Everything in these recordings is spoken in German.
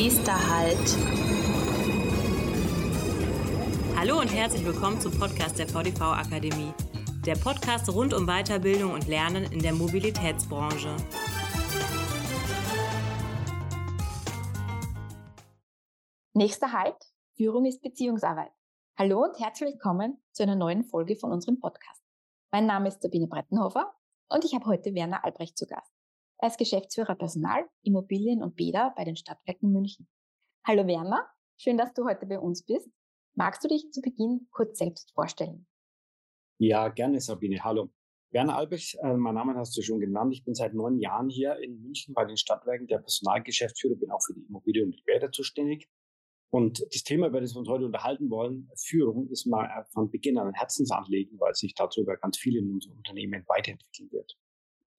Nächster Halt. Hallo und herzlich willkommen zum Podcast der VDV Akademie. Der Podcast rund um Weiterbildung und Lernen in der Mobilitätsbranche. Nächster Halt. Führung ist Beziehungsarbeit. Hallo und herzlich willkommen zu einer neuen Folge von unserem Podcast. Mein Name ist Sabine Brettenhofer und ich habe heute Werner Albrecht zu Gast. Er ist Geschäftsführer Personal, Immobilien und Bäder bei den Stadtwerken München. Hallo Werner, schön, dass du heute bei uns bist. Magst du dich zu Beginn kurz selbst vorstellen? Ja, gerne Sabine. Hallo. Werner Albrecht, äh, mein Name hast du schon genannt. Ich bin seit neun Jahren hier in München bei den Stadtwerken der Personalgeschäftsführer, bin auch für die Immobilien und die Bäder zuständig. Und das Thema, über das wir uns heute unterhalten wollen, Führung, ist mal äh, von Beginn an ein Herzensanliegen, weil sich darüber ganz viel in unserem Unternehmen weiterentwickeln wird.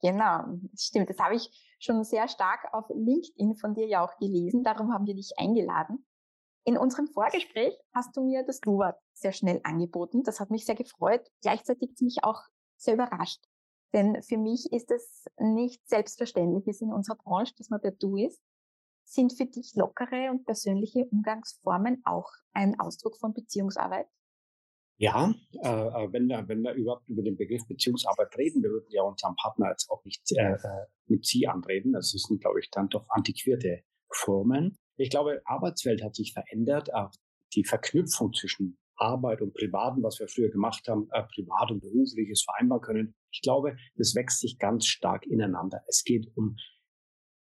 Genau, stimmt. Das habe ich schon sehr stark auf LinkedIn von dir ja auch gelesen. Darum haben wir dich eingeladen. In unserem Vorgespräch hast du mir das Du-Wort sehr schnell angeboten. Das hat mich sehr gefreut. Gleichzeitig mich auch sehr überrascht. Denn für mich ist es nicht selbstverständlich in unserer Branche, dass man per Du ist. Sind für dich lockere und persönliche Umgangsformen auch ein Ausdruck von Beziehungsarbeit? Ja, äh, äh, wenn, wir, wenn wir überhaupt über den Begriff Beziehungsarbeit reden, wir würden ja unseren Partner jetzt auch nicht äh, äh mit Sie anreden. Das sind, glaube ich, dann doch antiquierte Formen. Ich glaube, Arbeitswelt hat sich verändert. Auch die Verknüpfung zwischen Arbeit und Privaten, was wir früher gemacht haben, äh, privat und berufliches vereinbaren können. Ich glaube, das wächst sich ganz stark ineinander. Es geht um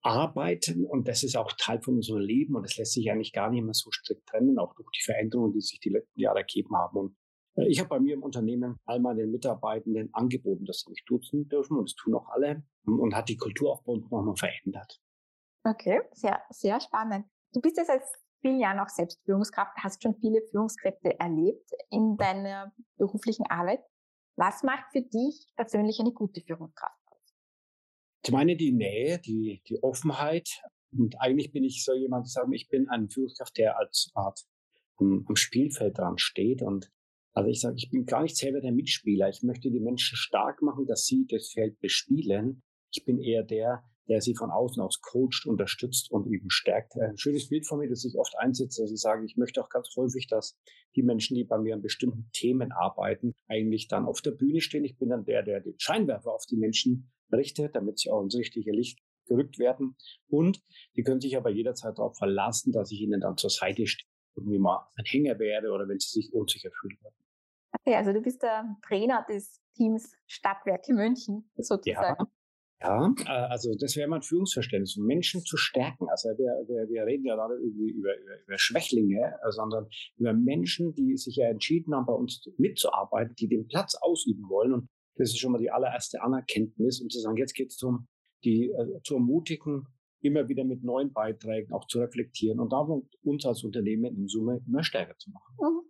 Arbeiten und das ist auch Teil von unserem Leben und es lässt sich eigentlich gar nicht mehr so strikt trennen, auch durch die Veränderungen, die sich die letzten Jahre ergeben haben. Und äh, ich habe bei mir im Unternehmen all meinen Mitarbeitenden angeboten, dass sie mich duzen dürfen und das tun auch alle und hat die Kultur auch bei uns nochmal verändert. Okay, sehr, sehr spannend. Du bist jetzt seit vielen Jahren auch selbst Führungskraft, hast schon viele Führungskräfte erlebt in deiner beruflichen Arbeit. Was macht für dich persönlich eine gute Führungskraft? Zum einen die Nähe, die, die Offenheit. Und eigentlich bin ich so jemand, sagen, ich bin ein Führungskraft, der als Art am, am Spielfeld dran steht. Und also ich sage, ich bin gar nicht selber der Mitspieler. Ich möchte die Menschen stark machen, dass sie das Feld bespielen. Ich bin eher der, der sie von außen aus coacht, unterstützt und eben stärkt. Ein schönes Bild von mir, das ich oft einsetze, dass ich sage, ich möchte auch ganz häufig, dass die Menschen, die bei mir an bestimmten Themen arbeiten, eigentlich dann auf der Bühne stehen. Ich bin dann der, der den Scheinwerfer auf die Menschen richtet, damit sie auch ins richtige Licht gerückt werden. Und die können sich aber jederzeit darauf verlassen, dass ich ihnen dann zur Seite stehe, irgendwie mal ein Hänger werde oder wenn sie sich unsicher fühlen würden. Okay, also du bist der Trainer des Teams Stadtwerke München sozusagen. Ja. Ja, äh, also das wäre mein Führungsverständnis, um Menschen zu stärken. Also wir, wir, wir reden ja gerade irgendwie über, über, über Schwächlinge, sondern über Menschen, die sich ja entschieden haben, bei uns mitzuarbeiten, die den Platz ausüben wollen. Und das ist schon mal die allererste Anerkenntnis, um zu sagen, jetzt geht es darum, die äh, zu ermutigen, immer wieder mit neuen Beiträgen auch zu reflektieren und da uns als Unternehmen in Summe immer stärker zu machen. Mhm.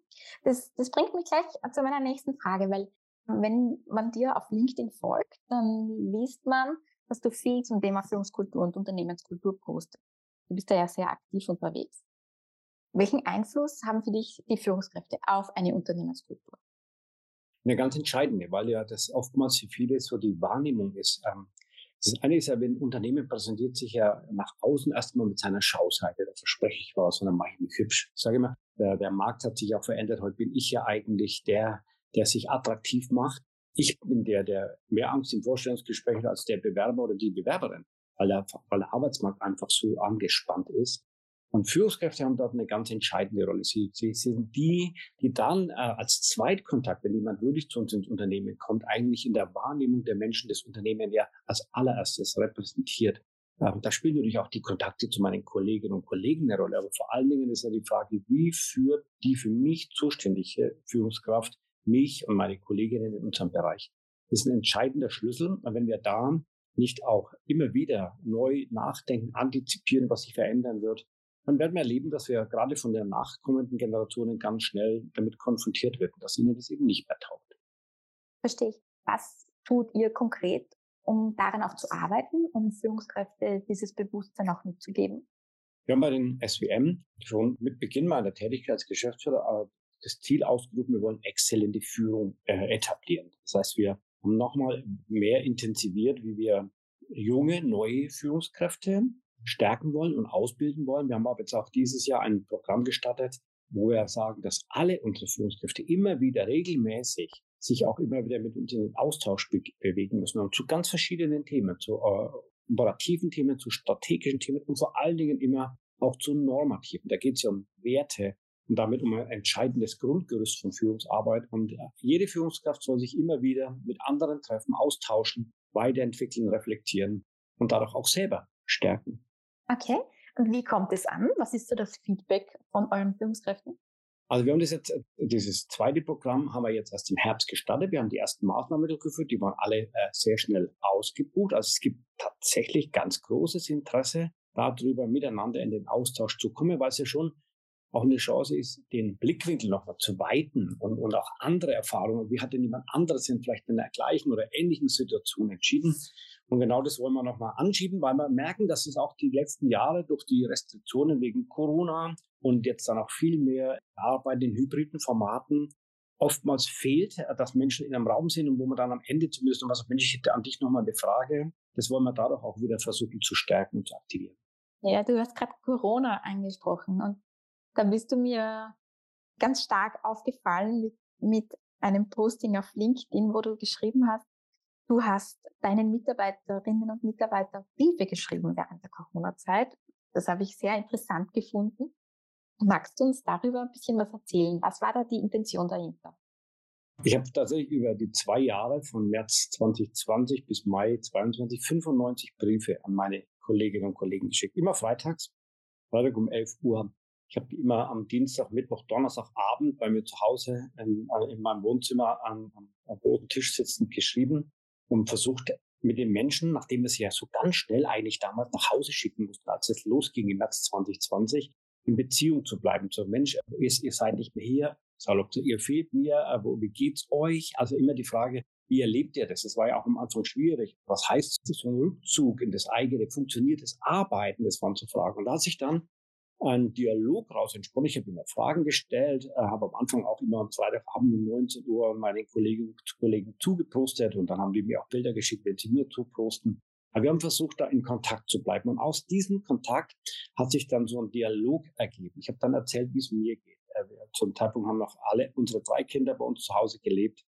Das, das bringt mich gleich zu meiner nächsten Frage, weil wenn man dir auf LinkedIn folgt, dann liest man, dass du viel zum Thema Führungskultur und Unternehmenskultur postest. Du bist da ja sehr aktiv unterwegs. Welchen Einfluss haben für dich die Führungskräfte auf eine Unternehmenskultur? Eine ganz entscheidende, weil ja das oftmals für viele so die Wahrnehmung ist. Ähm, das eine ist ja, wenn ein Unternehmen präsentiert sich ja nach außen erstmal mit seiner Schauseite, da verspreche ich was und dann mache ich mich hübsch. Sage immer, der, der Markt hat sich auch verändert. Heute bin ich ja eigentlich der, der sich attraktiv macht. Ich bin der, der mehr Angst im Vorstellungsgespräch hat als der Bewerber oder die Bewerberin, weil der, weil der Arbeitsmarkt einfach so angespannt ist. Und Führungskräfte haben dort eine ganz entscheidende Rolle. Sie, sie sind die, die dann äh, als Zweitkontakt, wenn jemand wirklich zu uns ins Unternehmen kommt, eigentlich in der Wahrnehmung der Menschen des Unternehmens ja als allererstes repräsentiert. Ähm, da spielen natürlich auch die Kontakte zu meinen Kolleginnen und Kollegen eine Rolle. Aber vor allen Dingen ist ja die Frage, wie führt die für mich zuständige Führungskraft mich und meine Kolleginnen in unserem Bereich. Das ist ein entscheidender Schlüssel. Und wenn wir da nicht auch immer wieder neu nachdenken, antizipieren, was sich verändern wird, dann werden wir erleben, dass wir gerade von den nachkommenden Generationen ganz schnell damit konfrontiert werden, dass ihnen das eben nicht mehr taugt. Verstehe ich. Was tut ihr konkret, um daran auch zu arbeiten, um Führungskräfte dieses Bewusstsein auch mitzugeben? Wir haben bei den SWM schon mit Beginn meiner Tätigkeit als Geschäftsführer äh, das Ziel ausgerufen, wir wollen exzellente Führung äh, etablieren. Das heißt, wir haben nochmal mehr intensiviert, wie wir junge, neue Führungskräfte stärken wollen und ausbilden wollen. Wir haben aber jetzt auch dieses Jahr ein Programm gestartet, wo wir sagen, dass alle unsere Führungskräfte immer wieder regelmäßig sich auch immer wieder mit uns in den Austausch be bewegen müssen und zu ganz verschiedenen Themen, zu äh, operativen Themen, zu strategischen Themen und vor allen Dingen immer auch zu normativen. Da geht es ja um Werte und damit um ein entscheidendes Grundgerüst von Führungsarbeit. Und äh, jede Führungskraft soll sich immer wieder mit anderen treffen, austauschen, weiterentwickeln, reflektieren und dadurch auch selber stärken. Okay. Und wie kommt es an? Was ist so das Feedback von euren Führungskräften? Also wir haben das jetzt, dieses zweite Programm haben wir jetzt erst im Herbst gestartet. Wir haben die ersten Maßnahmen durchgeführt, die waren alle äh, sehr schnell ausgebucht. Also es gibt tatsächlich ganz großes Interesse darüber, miteinander in den Austausch zu kommen, weil es ja schon auch eine Chance ist, den Blickwinkel nochmal zu weiten und, und auch andere Erfahrungen. Wie hat denn jemand anderes in vielleicht in der gleichen oder ähnlichen Situation entschieden? Und genau das wollen wir nochmal anschieben, weil wir merken, dass es auch die letzten Jahre durch die Restriktionen wegen Corona und jetzt dann auch viel mehr Arbeit in hybriden Formaten oftmals fehlt, dass Menschen in einem Raum sind und wo man dann am Ende zumindest noch was, Mensch, ich hätte an dich nochmal eine Frage. Das wollen wir dadurch auch wieder versuchen zu stärken und zu aktivieren. Ja, du hast gerade Corona angesprochen und da bist du mir ganz stark aufgefallen mit, mit einem Posting auf LinkedIn, wo du geschrieben hast, du hast deinen Mitarbeiterinnen und Mitarbeitern Briefe geschrieben während der Corona-Zeit. Das habe ich sehr interessant gefunden. Magst du uns darüber ein bisschen was erzählen? Was war da die Intention dahinter? Ich habe tatsächlich über die zwei Jahre von März 2020 bis Mai 2022 95 Briefe an meine Kolleginnen und Kollegen geschickt. Immer freitags, Freitag um 11 Uhr. Ich habe immer am Dienstag, Mittwoch, Donnerstagabend bei mir zu Hause in, in meinem Wohnzimmer am, am roten Tisch sitzend geschrieben und versucht mit den Menschen, nachdem wir sie ja so ganz schnell eigentlich damals nach Hause schicken mussten, als es losging im März 2020, in Beziehung zu bleiben. So, Mensch, ihr, seid nicht mehr hier. Salopp, ihr fehlt mir, aber wie geht's euch? Also immer die Frage, wie erlebt ihr das? Das war ja auch am Anfang schwierig. Was heißt so ein Rückzug in das eigene, funktioniertes Arbeiten? Das waren so Fragen. Und da hat sich dann ein Dialog raus entsponnen. Ich habe immer Fragen gestellt, äh, habe am Anfang auch immer am Freitagabend um 19 Uhr meine Kolleginnen Kollegen zugepostet und dann haben die mir auch Bilder geschickt, wenn sie mir zuposten. Aber wir haben versucht, da in Kontakt zu bleiben. Und aus diesem Kontakt hat sich dann so ein Dialog ergeben. Ich habe dann erzählt, wie es mir geht. Äh, zum Zeitpunkt haben noch alle unsere drei Kinder bei uns zu Hause gelebt.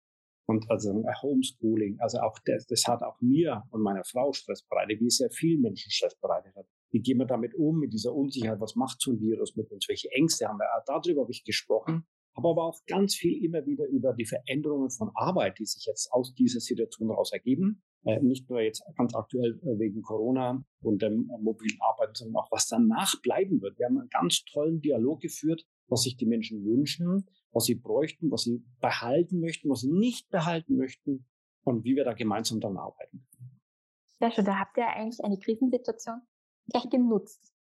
Und also Homeschooling, also auch das, das hat auch mir und meiner Frau Stress bereitet, wie es sehr vielen Menschen Stress bereitet hat. Wie gehen wir damit um, mit dieser Unsicherheit? Was macht so ein Virus mit uns? Welche Ängste haben wir? Darüber habe ich gesprochen. Habe aber auch ganz viel immer wieder über die Veränderungen von Arbeit, die sich jetzt aus dieser Situation heraus ergeben. Äh, nicht nur jetzt ganz aktuell äh, wegen Corona und dem äh, mobilen Arbeiten, sondern auch was danach bleiben wird. Wir haben einen ganz tollen Dialog geführt, was sich die Menschen wünschen, was sie bräuchten, was sie behalten möchten, was sie nicht behalten möchten und wie wir da gemeinsam dann arbeiten können. Sehr schön. Da habt ihr eigentlich eine Krisensituation gleich genutzt.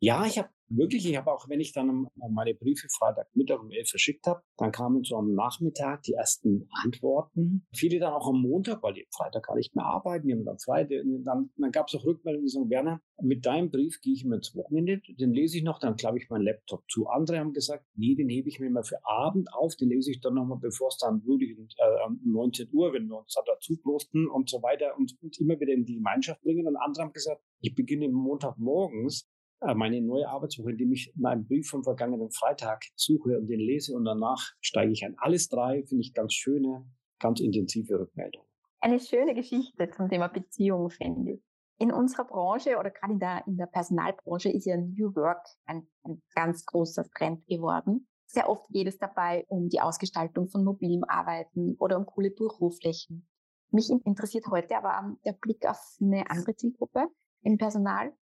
Ja, ich habe wirklich, ich habe auch, wenn ich dann meine Briefe Freitagmittag um elf verschickt habe, dann kamen so am Nachmittag die ersten Antworten. Viele dann auch am Montag, weil die Freitag gar nicht mehr arbeiten, die haben dann Freitag. Dann, dann gab es auch Rückmeldungen, die sagen, Werner, mit deinem Brief gehe ich immer ins Wochenende, den lese ich noch, dann klappe ich meinen Laptop zu. Andere haben gesagt, nee, den hebe ich mir mal für Abend auf, den lese ich dann nochmal, bevor es dann wirklich äh, um 19 Uhr, wenn wir uns da dazu posten und so weiter und, und immer wieder in die Gemeinschaft bringen. Und andere haben gesagt, ich beginne Montagmorgens äh, meine neue Arbeitswoche, indem ich meinen Brief vom vergangenen Freitag suche und den lese und danach steige ich an. Alles drei finde ich ganz schöne, ganz intensive Rückmeldungen. Eine schöne Geschichte zum Thema Beziehung, finde ich. In unserer Branche oder gerade in der, in der Personalbranche ist ja New Work ein, ein ganz großer Trend geworden. Sehr oft geht es dabei um die Ausgestaltung von mobilem Arbeiten oder um coole Büroflächen. Mich interessiert heute aber der Blick auf eine andere Zielgruppe im Personal,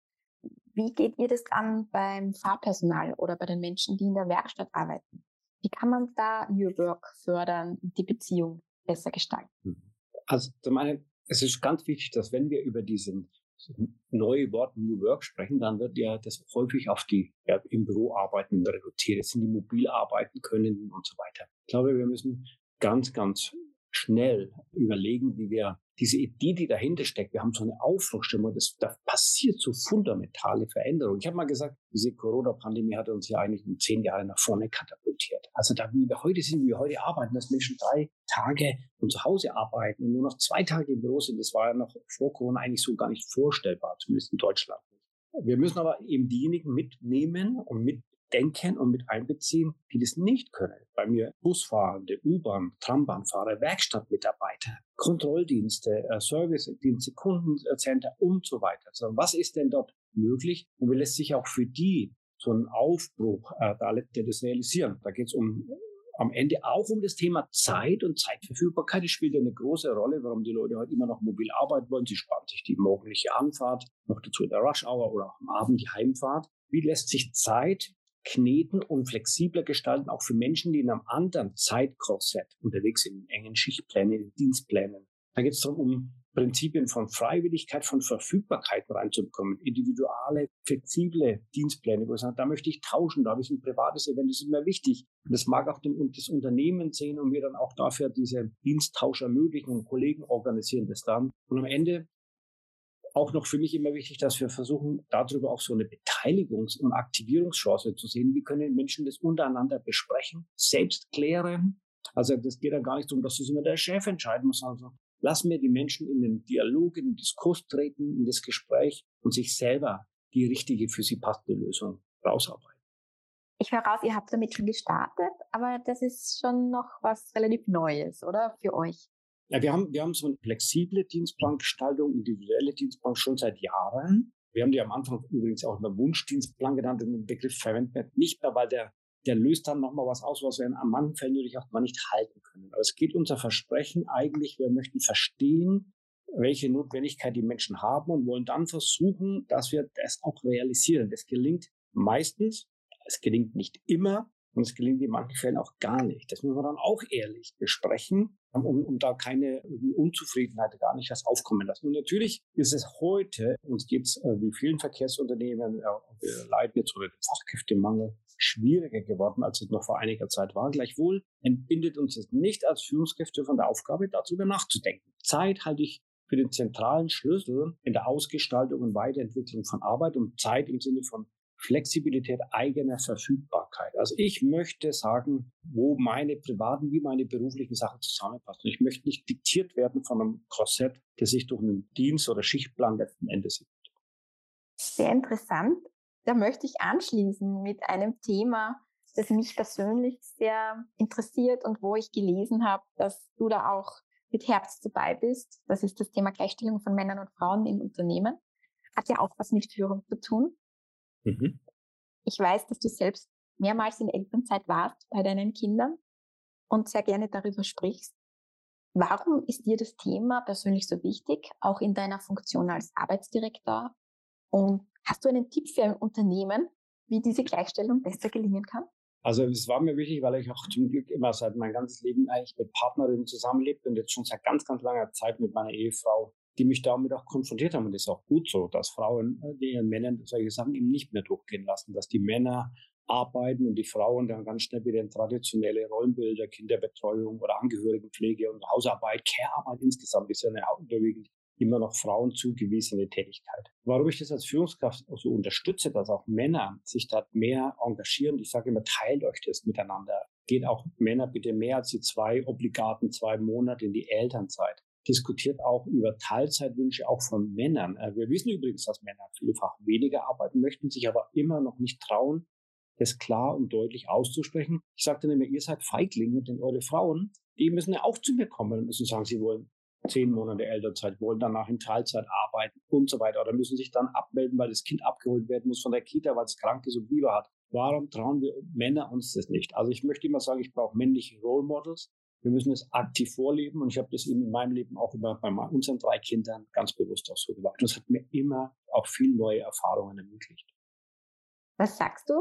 wie geht ihr das an beim Fahrpersonal oder bei den Menschen, die in der Werkstatt arbeiten? Wie kann man da New Work fördern und die Beziehung besser gestalten? Mhm. Also zum einen, es ist ganz wichtig, dass wenn wir über diesen neue Wort New Work sprechen, dann wird ja das häufig auf die ja, im Büro arbeiten reduziert. Es sind die mobil arbeiten können und so weiter. Ich glaube, wir müssen ganz, ganz schnell überlegen, wie wir diese Idee, die dahinter steckt, wir haben so eine Aufbruchstimmung, das, da passiert so fundamentale Veränderungen. Ich habe mal gesagt, diese Corona-Pandemie hat uns ja eigentlich um zehn Jahre nach vorne katapultiert. Also da, wie wir heute sind, wie wir heute arbeiten, dass Menschen drei Tage von zu Hause arbeiten und nur noch zwei Tage im Büro sind, das war ja noch vor Corona eigentlich so gar nicht vorstellbar, zumindest in Deutschland. Wir müssen aber eben diejenigen mitnehmen und mitdenken und mit einbeziehen, die das nicht können. Bei mir Busfahrende, U-Bahn, Trambahnfahrer, Werkstattmitarbeiter, Kontrolldienste, äh, Servicedienste, Kundencenter und so weiter. Also was ist denn dort möglich und wie lässt sich auch für die so ein Aufbruch äh, da das realisieren? Da geht es um am Ende auch um das Thema Zeit und Zeitverfügbarkeit. Das spielt eine große Rolle, warum die Leute heute immer noch mobil arbeiten wollen. Sie sparen sich die morgendliche Anfahrt, noch dazu in der Rush Hour oder auch am Abend die Heimfahrt. Wie lässt sich Zeit kneten und flexibler gestalten, auch für Menschen, die in einem anderen Zeitkorsett unterwegs sind, in engen Schichtplänen, in Dienstplänen. Da geht es darum, um Prinzipien von Freiwilligkeit, von Verfügbarkeit reinzubekommen, individuelle, flexible Dienstpläne, wo ich sage, da möchte ich tauschen, da habe ich ein privates Event, das ist mir wichtig. Und das mag auch dem, das Unternehmen sehen und mir dann auch dafür diese Diensttausch ermöglichen und Kollegen organisieren das dann. Und am Ende auch noch für mich immer wichtig, dass wir versuchen, darüber auch so eine Beteiligungs- und Aktivierungschance zu sehen. Wie können Menschen das untereinander besprechen, selbst klären? Also das geht dann gar nicht darum, dass das immer der Chef entscheiden muss. Also Lassen wir die Menschen in den Dialog, in den Diskurs treten, in das Gespräch und sich selber die richtige für sie passende Lösung rausarbeiten. Ich höre raus, ihr habt damit schon gestartet, aber das ist schon noch was relativ Neues, oder? Für euch? Ja, wir haben, wir haben so eine flexible Dienstplangestaltung, individuelle Dienstplan schon seit Jahren. Wir haben die am Anfang übrigens auch einen Wunschdienstplan genannt, den Begriff verwenden wir nicht mehr, weil der der löst dann nochmal was aus, was wir in manchen Fällen natürlich auch mal nicht halten können. Aber es geht unser Versprechen eigentlich, wir möchten verstehen, welche Notwendigkeit die Menschen haben und wollen dann versuchen, dass wir das auch realisieren. Das gelingt meistens, es gelingt nicht immer, und es gelingt in manchen Fällen auch gar nicht. Das müssen wir dann auch ehrlich besprechen, um, um da keine Unzufriedenheit gar nicht was aufkommen lassen. Und natürlich ist es heute, uns gibt es äh, wie vielen Verkehrsunternehmen, äh, wir leiden jetzt unter dem Fachkräftemangel, schwieriger geworden, als es noch vor einiger Zeit war. Gleichwohl entbindet uns es nicht als Führungskräfte von der Aufgabe, darüber nachzudenken. Zeit halte ich für den zentralen Schlüssel in der Ausgestaltung und Weiterentwicklung von Arbeit und Zeit im Sinne von Flexibilität eigener Verfügbarkeit. Also ich möchte sagen, wo meine privaten wie meine beruflichen Sachen zusammenpassen. Ich möchte nicht diktiert werden von einem Korsett, das sich durch einen Dienst- oder Schichtplan letzten Endes gibt. Sehr interessant. Da möchte ich anschließen mit einem Thema, das mich persönlich sehr interessiert und wo ich gelesen habe, dass du da auch mit Herz dabei bist. Das ist das Thema Gleichstellung von Männern und Frauen in Unternehmen. Hat ja auch was mit Führung zu tun. Mhm. Ich weiß, dass du selbst mehrmals in Elternzeit warst bei deinen Kindern und sehr gerne darüber sprichst. Warum ist dir das Thema persönlich so wichtig, auch in deiner Funktion als Arbeitsdirektor? Und hast du einen Tipp für ein Unternehmen, wie diese Gleichstellung besser gelingen kann? Also es war mir wichtig, weil ich auch zum Glück immer seit mein ganzes Leben eigentlich mit Partnerinnen zusammenlebe und jetzt schon seit ganz, ganz langer Zeit mit meiner Ehefrau die mich damit auch konfrontiert haben. Und das ist auch gut so, dass Frauen äh, ihren Männern solche Sachen eben nicht mehr durchgehen lassen, dass die Männer arbeiten und die Frauen dann ganz schnell wieder in traditionelle Rollenbilder, Kinderbetreuung oder Angehörigenpflege und Hausarbeit, Care-Arbeit insgesamt ist ja eine überwiegend immer noch Frauen zugewiesene Tätigkeit. Warum ich das als Führungskraft so unterstütze, dass auch Männer sich dort mehr engagieren, ich sage immer, teilt euch das miteinander. Geht auch Männer bitte mehr als die zwei obligaten zwei Monate in die Elternzeit diskutiert auch über Teilzeitwünsche auch von Männern. Äh, wir wissen übrigens, dass Männer vielfach weniger arbeiten möchten, sich aber immer noch nicht trauen, das klar und deutlich auszusprechen. Ich dann immer, ihr seid Feiglinge, denn eure Frauen, die müssen ja auch zu mir kommen und müssen sagen, sie wollen zehn Monate Elternzeit, wollen danach in Teilzeit arbeiten und so weiter oder müssen sich dann abmelden, weil das Kind abgeholt werden muss von der Kita, weil es krank ist und Fieber hat. Warum trauen wir Männer uns das nicht? Also ich möchte immer sagen, ich brauche männliche Role Models, wir müssen es aktiv vorleben und ich habe das eben in meinem Leben auch über, bei unseren drei Kindern ganz bewusst auch so gemacht. Und es hat mir immer auch viel neue Erfahrungen ermöglicht. Was sagst du,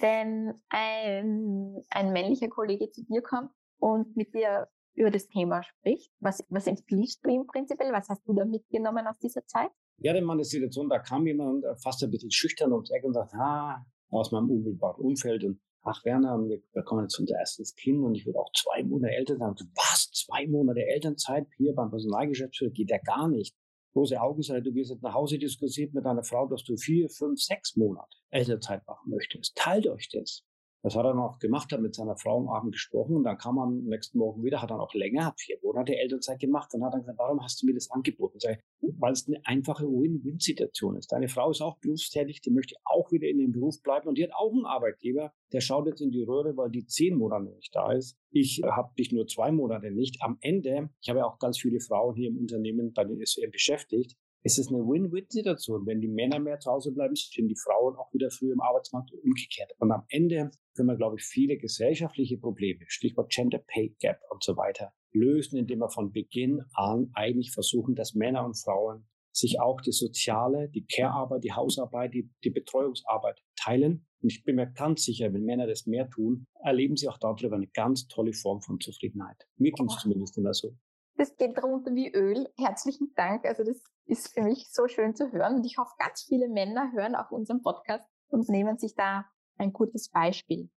wenn ein, ein männlicher Kollege zu dir kommt und mit dir über das Thema spricht? Was, was empfiehlst du ihm prinzipiell? Was hast du da mitgenommen aus dieser Zeit? Ja, denn man ist Situation, da kam jemand fast ein bisschen schüchtern ums Eck und sagt, ah, aus meinem unmittelbaren Umfeld und ach Werner, wir, wir kommen jetzt unser erstes Kind und ich würde auch zwei Monate Eltern sein. Was? Zwei Monate Elternzeit hier beim Personalgeschäftsführer geht ja gar nicht. Große Augen sei, du gehst jetzt nach Hause diskutiert mit deiner Frau, dass du vier, fünf, sechs Monate Elternzeit machen möchtest. Teilt euch das. Das hat er dann auch gemacht, hat mit seiner Frau am Abend gesprochen und dann kam er am nächsten Morgen wieder, hat dann auch länger, hat vier Monate Elternzeit gemacht. Dann hat er gesagt, warum hast du mir das angeboten? Sag, weil es eine einfache Win-Win-Situation ist. Deine Frau ist auch berufstätig, die möchte auch wieder in dem Beruf bleiben und die hat auch einen Arbeitgeber, der schaut jetzt in die Röhre, weil die zehn Monate nicht da ist. Ich habe dich nur zwei Monate nicht. Am Ende, ich habe ja auch ganz viele Frauen hier im Unternehmen bei den SWM beschäftigt, es ist eine Win-Win-Situation. Wenn die Männer mehr zu Hause bleiben, stehen die Frauen auch wieder früh im Arbeitsmarkt und umgekehrt. Und am Ende können wir, glaube ich, viele gesellschaftliche Probleme, Stichwort Gender Pay Gap und so weiter, lösen, indem wir von Beginn an eigentlich versuchen, dass Männer und Frauen sich auch die soziale, die Care-Arbeit, die Hausarbeit, die, die Betreuungsarbeit teilen. Und ich bin mir ganz sicher, wenn Männer das mehr tun, erleben sie auch darüber eine ganz tolle Form von Zufriedenheit. Mir ging es zumindest immer so. Das geht runter wie Öl. Herzlichen Dank. Also das ist für mich so schön zu hören. Und ich hoffe, ganz viele Männer hören auch unseren Podcast und nehmen sich da ein gutes Beispiel.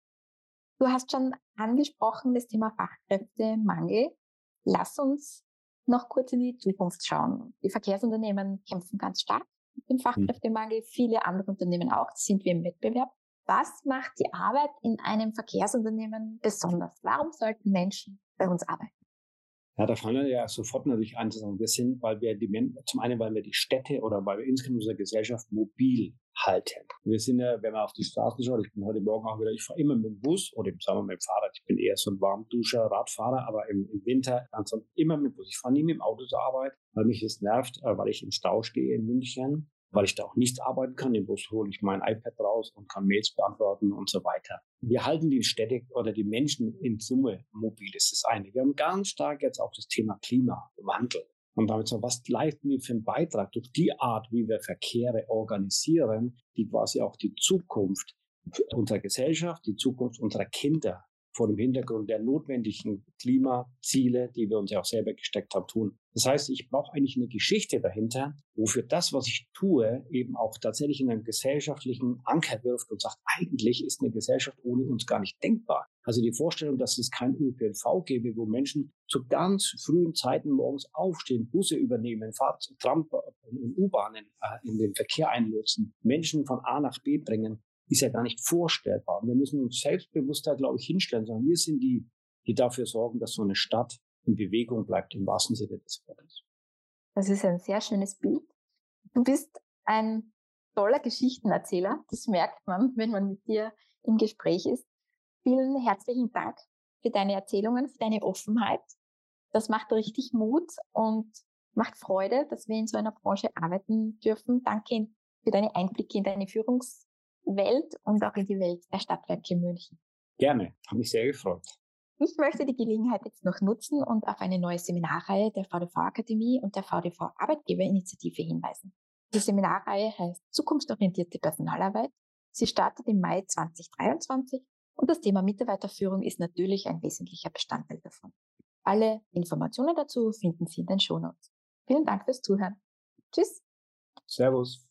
Du hast schon angesprochen das Thema Fachkräftemangel. Lass uns noch kurz in die Zukunft schauen. Die Verkehrsunternehmen kämpfen ganz stark mit dem hm. Fachkräftemangel, viele andere Unternehmen auch, sind wir im Wettbewerb. Was macht die Arbeit in einem Verkehrsunternehmen besonders? Warum sollten Menschen bei uns arbeiten? Ja, da fallen wir ja sofort natürlich ein, wir sind, weil wir die, zum einen, weil wir die Städte oder weil wir insgesamt unsere Gesellschaft mobil halten. Wir sind ja, wenn man auf die Straßen schaut, ich bin heute Morgen auch wieder, ich fahre immer mit dem Bus oder im Sommer mit dem Fahrrad. Ich bin eher so ein Warmduscher, Radfahrer, aber im, im Winter ansonsten immer mit dem Bus. Ich fahre nie mit dem Auto zur Arbeit, weil mich das nervt, äh, weil ich im Stau stehe in München weil ich da auch nicht arbeiten kann. Im Bus hole ich mein iPad raus und kann Mails beantworten und so weiter. Wir halten die Städte oder die Menschen in Summe mobil. Das ist das eine. Wir haben ganz stark jetzt auch das Thema Klimawandel. Und damit so, was leisten wir für einen Beitrag durch die Art, wie wir Verkehre organisieren, die quasi auch die Zukunft unserer Gesellschaft, die Zukunft unserer Kinder vor dem Hintergrund der notwendigen Klimaziele, die wir uns ja auch selber gesteckt haben, tun. Das heißt, ich brauche eigentlich eine Geschichte dahinter, wofür das, was ich tue, eben auch tatsächlich in einen gesellschaftlichen Anker wirft und sagt, eigentlich ist eine Gesellschaft ohne uns gar nicht denkbar. Also die Vorstellung, dass es kein ÖPNV gäbe, wo Menschen zu ganz frühen Zeiten morgens aufstehen, Busse übernehmen, Fahrt, Tram und U-Bahnen äh, in den Verkehr einlotsen, Menschen von A nach B bringen, ist ja gar nicht vorstellbar. wir müssen uns selbstbewusster, glaube ich, hinstellen, sondern wir sind die, die dafür sorgen, dass so eine Stadt in Bewegung bleibt, im wahrsten Sinne des Wortes. Das ist ein sehr schönes Bild. Du bist ein toller Geschichtenerzähler. Das merkt man, wenn man mit dir im Gespräch ist. Vielen herzlichen Dank für deine Erzählungen, für deine Offenheit. Das macht richtig Mut und macht Freude, dass wir in so einer Branche arbeiten dürfen. Danke für deine Einblicke in deine Führungs Welt und auch in die Welt der Stadtwerke München. Gerne, habe mich sehr gefreut. Ich möchte die Gelegenheit jetzt noch nutzen und auf eine neue Seminarreihe der VDV-Akademie und der VDV-Arbeitgeberinitiative hinweisen. Die Seminarreihe heißt Zukunftsorientierte Personalarbeit. Sie startet im Mai 2023 und das Thema Mitarbeiterführung ist natürlich ein wesentlicher Bestandteil davon. Alle Informationen dazu finden Sie in den Shownotes. Vielen Dank fürs Zuhören. Tschüss. Servus.